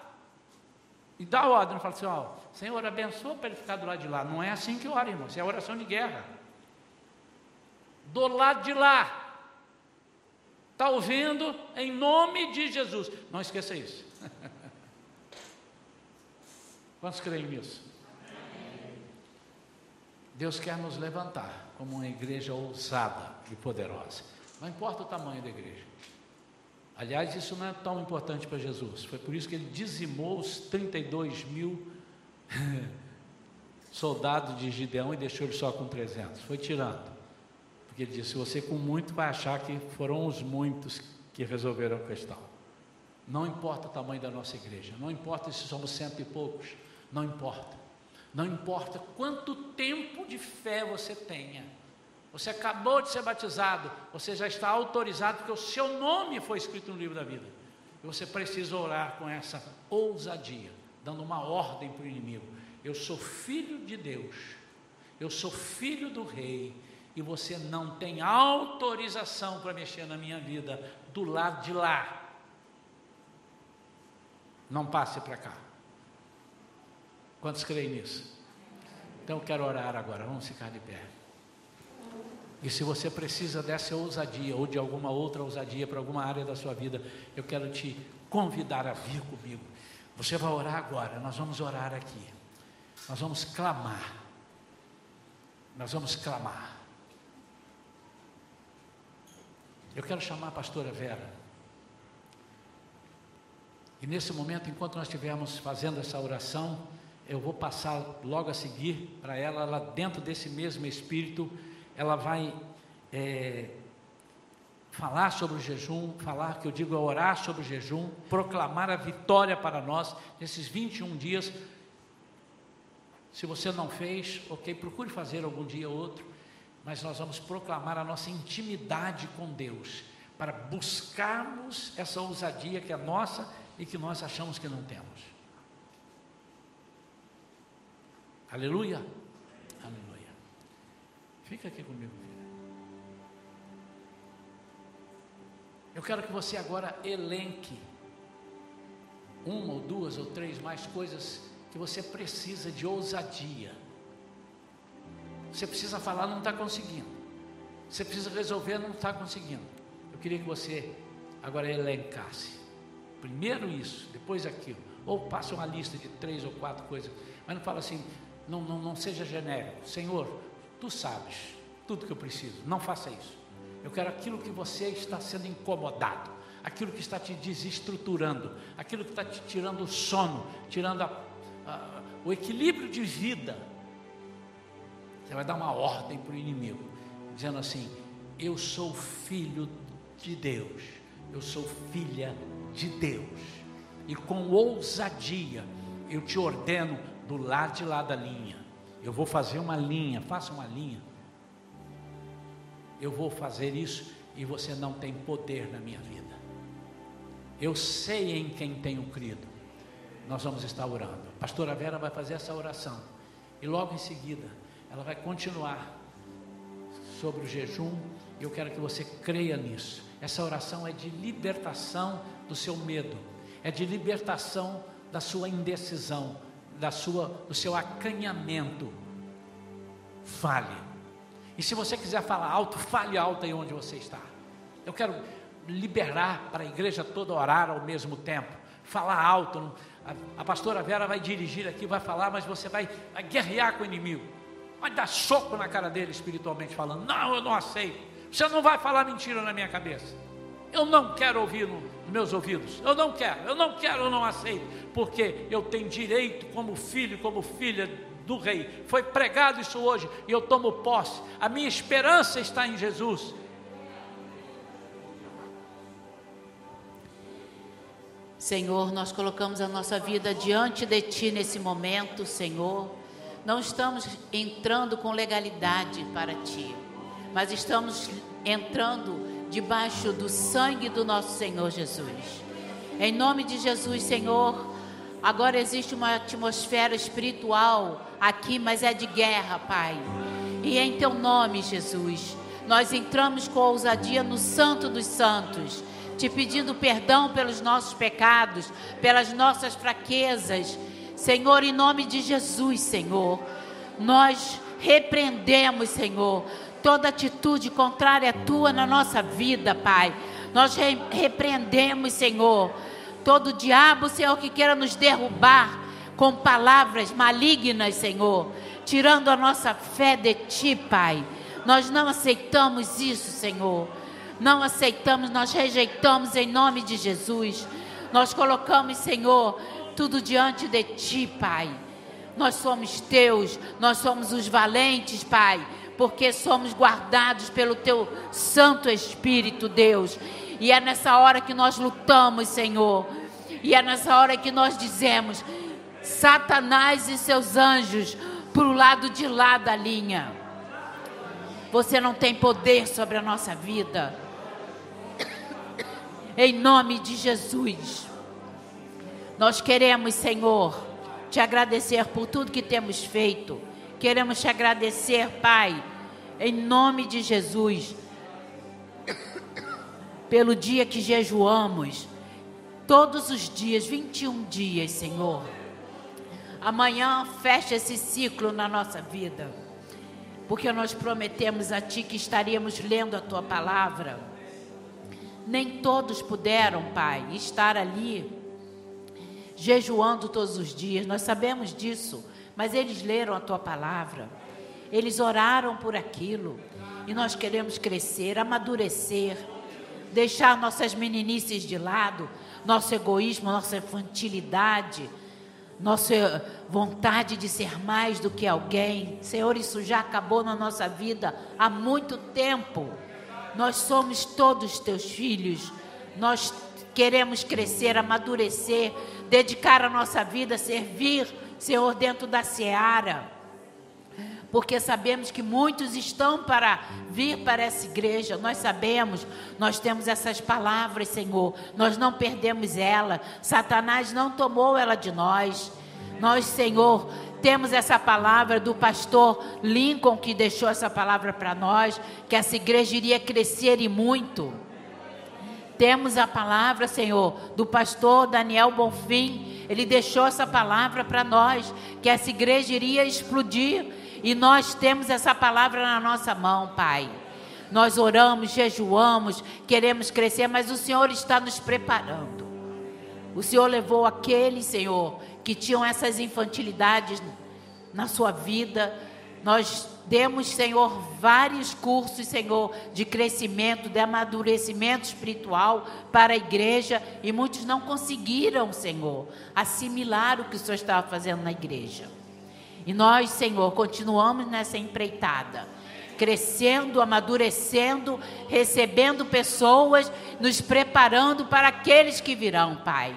E dá ordem, fala assim: ó, Senhor, abençoa para ele ficar do lado de lá. Não é assim que ora, irmão. Isso é oração de guerra. Do lado de lá. Está ouvindo? Em nome de Jesus. Não esqueça isso. [laughs] Quantos creem nisso? Deus quer nos levantar como uma igreja ousada e poderosa. Não importa o tamanho da igreja. Aliás, isso não é tão importante para Jesus. Foi por isso que ele dizimou os 32 mil [laughs] soldados de Gideão e deixou ele só com 300. Foi tirando. Porque ele disse: você com muito vai achar que foram os muitos que resolveram a questão. Não importa o tamanho da nossa igreja, não importa se somos cento e poucos, não importa. Não importa quanto tempo de fé você tenha. Você acabou de ser batizado, você já está autorizado, porque o seu nome foi escrito no livro da vida. E você precisa orar com essa ousadia, dando uma ordem para o inimigo. Eu sou filho de Deus, eu sou filho do rei, e você não tem autorização para mexer na minha vida do lado de lá. Não passe para cá. Quantos creem nisso? Então quero orar agora, vamos ficar de pé. E se você precisa dessa ousadia ou de alguma outra ousadia para alguma área da sua vida, eu quero te convidar a vir comigo. Você vai orar agora, nós vamos orar aqui. Nós vamos clamar. Nós vamos clamar. Eu quero chamar a pastora Vera. E nesse momento, enquanto nós estivermos fazendo essa oração, eu vou passar logo a seguir para ela, ela dentro desse mesmo espírito, ela vai é, falar sobre o jejum, falar que eu digo é orar sobre o jejum, proclamar a vitória para nós nesses 21 dias. Se você não fez, ok, procure fazer algum dia ou outro mas nós vamos proclamar a nossa intimidade com Deus, para buscarmos essa ousadia que é nossa e que nós achamos que não temos. Aleluia. Aleluia. Fica aqui comigo, filha. Eu quero que você agora elenque uma ou duas ou três mais coisas que você precisa de ousadia você precisa falar, não está conseguindo. Você precisa resolver, não está conseguindo. Eu queria que você agora elencasse. Primeiro isso, depois aquilo. Ou passa uma lista de três ou quatro coisas. Mas não fala assim, não, não, não seja genérico. Senhor, tu sabes tudo que eu preciso. Não faça isso. Eu quero aquilo que você está sendo incomodado, aquilo que está te desestruturando, aquilo que está te tirando o sono, tirando a, a, o equilíbrio de vida você vai dar uma ordem para o inimigo, dizendo assim: Eu sou filho de Deus, eu sou filha de Deus, e com ousadia eu te ordeno do lado de lá da linha. Eu vou fazer uma linha, faça uma linha. Eu vou fazer isso e você não tem poder na minha vida. Eu sei em quem tenho crido. Nós vamos estar orando. A pastora Vera vai fazer essa oração. E logo em seguida, ela vai continuar sobre o jejum. E eu quero que você creia nisso. Essa oração é de libertação do seu medo, é de libertação da sua indecisão, da sua, do seu acanhamento. Fale. E se você quiser falar alto, fale alto aí onde você está. Eu quero liberar para a igreja toda orar ao mesmo tempo. falar alto. A, a pastora Vera vai dirigir aqui, vai falar, mas você vai, vai guerrear com o inimigo. Vai dar soco na cara dele espiritualmente falando: Não, eu não aceito. Você não vai falar mentira na minha cabeça. Eu não quero ouvir meus ouvidos. Eu não quero, eu não quero, eu não aceito. Porque eu tenho direito, como filho, como filha do rei. Foi pregado isso hoje e eu tomo posse. A minha esperança está em Jesus. Senhor, nós colocamos a nossa vida diante de Ti nesse momento, Senhor. Não estamos entrando com legalidade para Ti, mas estamos entrando debaixo do sangue do nosso Senhor Jesus. Em nome de Jesus, Senhor, agora existe uma atmosfera espiritual aqui, mas é de guerra, Pai. E em Teu nome, Jesus, nós entramos com ousadia no Santo dos Santos te pedindo perdão pelos nossos pecados, pelas nossas fraquezas. Senhor, em nome de Jesus, Senhor, nós repreendemos, Senhor, toda atitude contrária à tua na nossa vida, Pai. Nós re repreendemos, Senhor, todo diabo, Senhor, que queira nos derrubar com palavras malignas, Senhor, tirando a nossa fé de ti, Pai. Nós não aceitamos isso, Senhor não aceitamos, nós rejeitamos em nome de Jesus. Nós colocamos, Senhor, tudo diante de Ti, Pai. Nós somos Teus, nós somos os valentes, Pai, porque somos guardados pelo Teu Santo Espírito, Deus. E é nessa hora que nós lutamos, Senhor. E é nessa hora que nós dizemos: Satanás e seus anjos para o lado de lá da linha. Você não tem poder sobre a nossa vida em nome de Jesus. Nós queremos, Senhor, te agradecer por tudo que temos feito. Queremos te agradecer, Pai, em nome de Jesus, pelo dia que jejuamos, todos os dias, 21 dias, Senhor. Amanhã fecha esse ciclo na nossa vida, porque nós prometemos a Ti que estaríamos lendo a Tua palavra nem todos puderam, Pai, estar ali jejuando todos os dias. Nós sabemos disso, mas eles leram a tua palavra. Eles oraram por aquilo. E nós queremos crescer, amadurecer, deixar nossas meninices de lado, nosso egoísmo, nossa infantilidade, nossa vontade de ser mais do que alguém. Senhor, isso já acabou na nossa vida há muito tempo. Nós somos todos teus filhos. Nós queremos crescer, amadurecer, dedicar a nossa vida servir, Senhor, dentro da seara. Porque sabemos que muitos estão para vir para essa igreja, nós sabemos, nós temos essas palavras, Senhor, nós não perdemos ela, Satanás não tomou ela de nós. Nós, Senhor, temos essa palavra do pastor Lincoln, que deixou essa palavra para nós, que essa igreja iria crescer e muito. Temos a palavra, Senhor, do pastor Daniel Bonfim, ele deixou essa palavra para nós, que essa igreja iria explodir, e nós temos essa palavra na nossa mão, Pai. Nós oramos, jejuamos, queremos crescer, mas o Senhor está nos preparando. O Senhor levou aquele, Senhor, que tinham essas infantilidades na sua vida. Nós demos, Senhor, vários cursos, Senhor, de crescimento, de amadurecimento espiritual para a igreja e muitos não conseguiram, Senhor, assimilar o que o Senhor estava fazendo na igreja. E nós, Senhor, continuamos nessa empreitada, crescendo, amadurecendo, recebendo pessoas, nos preparando para aqueles que virão, Pai.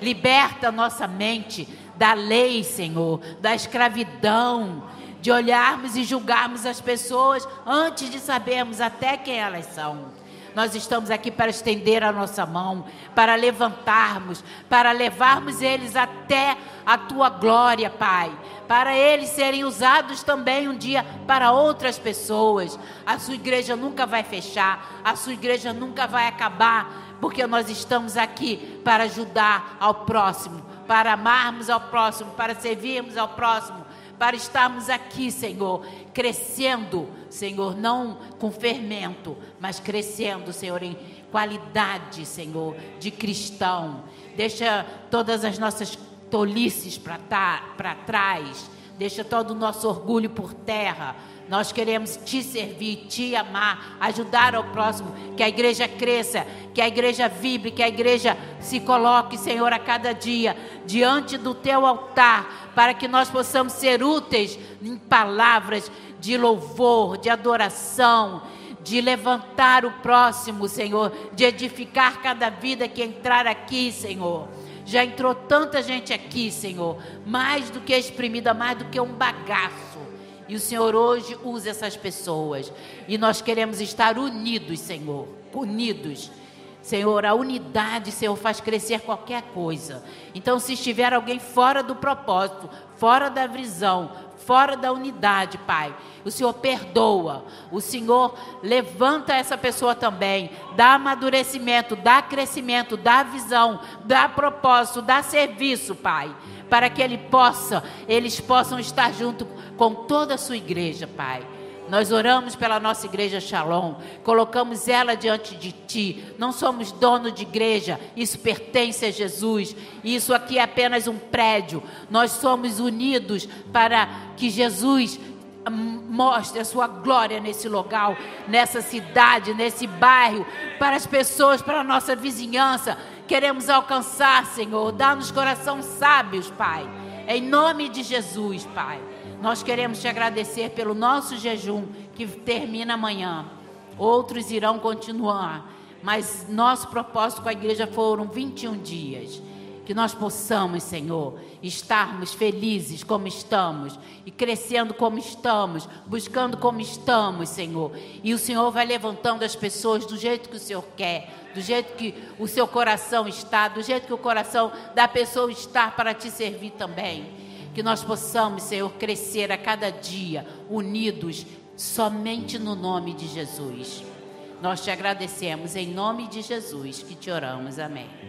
Liberta nossa mente da lei, Senhor, da escravidão, de olharmos e julgarmos as pessoas antes de sabermos até quem elas são. Nós estamos aqui para estender a nossa mão, para levantarmos, para levarmos eles até a tua glória, Pai. Para eles serem usados também um dia para outras pessoas. A sua igreja nunca vai fechar, a sua igreja nunca vai acabar, porque nós estamos aqui para ajudar ao próximo, para amarmos ao próximo, para servirmos ao próximo, para estarmos aqui, Senhor, crescendo, Senhor, não com fermento, mas crescendo, Senhor, em qualidade, Senhor, de cristão. Deixa todas as nossas tolices para trás. Deixa todo o nosso orgulho por terra. Nós queremos te servir, te amar, ajudar ao próximo, que a igreja cresça, que a igreja vibre, que a igreja se coloque, Senhor, a cada dia diante do teu altar, para que nós possamos ser úteis em palavras de louvor, de adoração, de levantar o próximo, Senhor, de edificar cada vida que entrar aqui, Senhor. Já entrou tanta gente aqui, Senhor, mais do que exprimida, mais do que um bagaço. E o Senhor hoje usa essas pessoas. E nós queremos estar unidos, Senhor. Unidos. Senhor, a unidade, Senhor, faz crescer qualquer coisa. Então, se estiver alguém fora do propósito, fora da visão, fora da unidade, Pai, o Senhor perdoa. O Senhor levanta essa pessoa também, dá amadurecimento, dá crescimento, dá visão, dá propósito, dá serviço, Pai, para que ele possa, eles possam estar junto com toda a sua igreja, Pai. Nós oramos pela nossa igreja Shalom, colocamos ela diante de Ti. Não somos dono de igreja, isso pertence a Jesus. Isso aqui é apenas um prédio. Nós somos unidos para que Jesus mostre a sua glória nesse local, nessa cidade, nesse bairro, para as pessoas, para a nossa vizinhança. Queremos alcançar, Senhor. Dá-nos coração sábios, Pai. Em nome de Jesus, Pai. Nós queremos te agradecer pelo nosso jejum que termina amanhã. Outros irão continuar, mas nosso propósito com a igreja foram 21 dias. Que nós possamos, Senhor, estarmos felizes como estamos e crescendo como estamos, buscando como estamos, Senhor. E o Senhor vai levantando as pessoas do jeito que o Senhor quer, do jeito que o seu coração está, do jeito que o coração da pessoa está para te servir também. Que nós possamos, Senhor, crescer a cada dia, unidos somente no nome de Jesus. Nós te agradecemos em nome de Jesus que te oramos. Amém.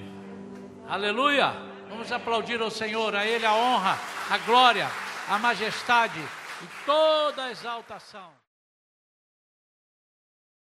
Aleluia! Vamos aplaudir ao Senhor, a Ele a honra, a glória, a majestade e toda a exaltação.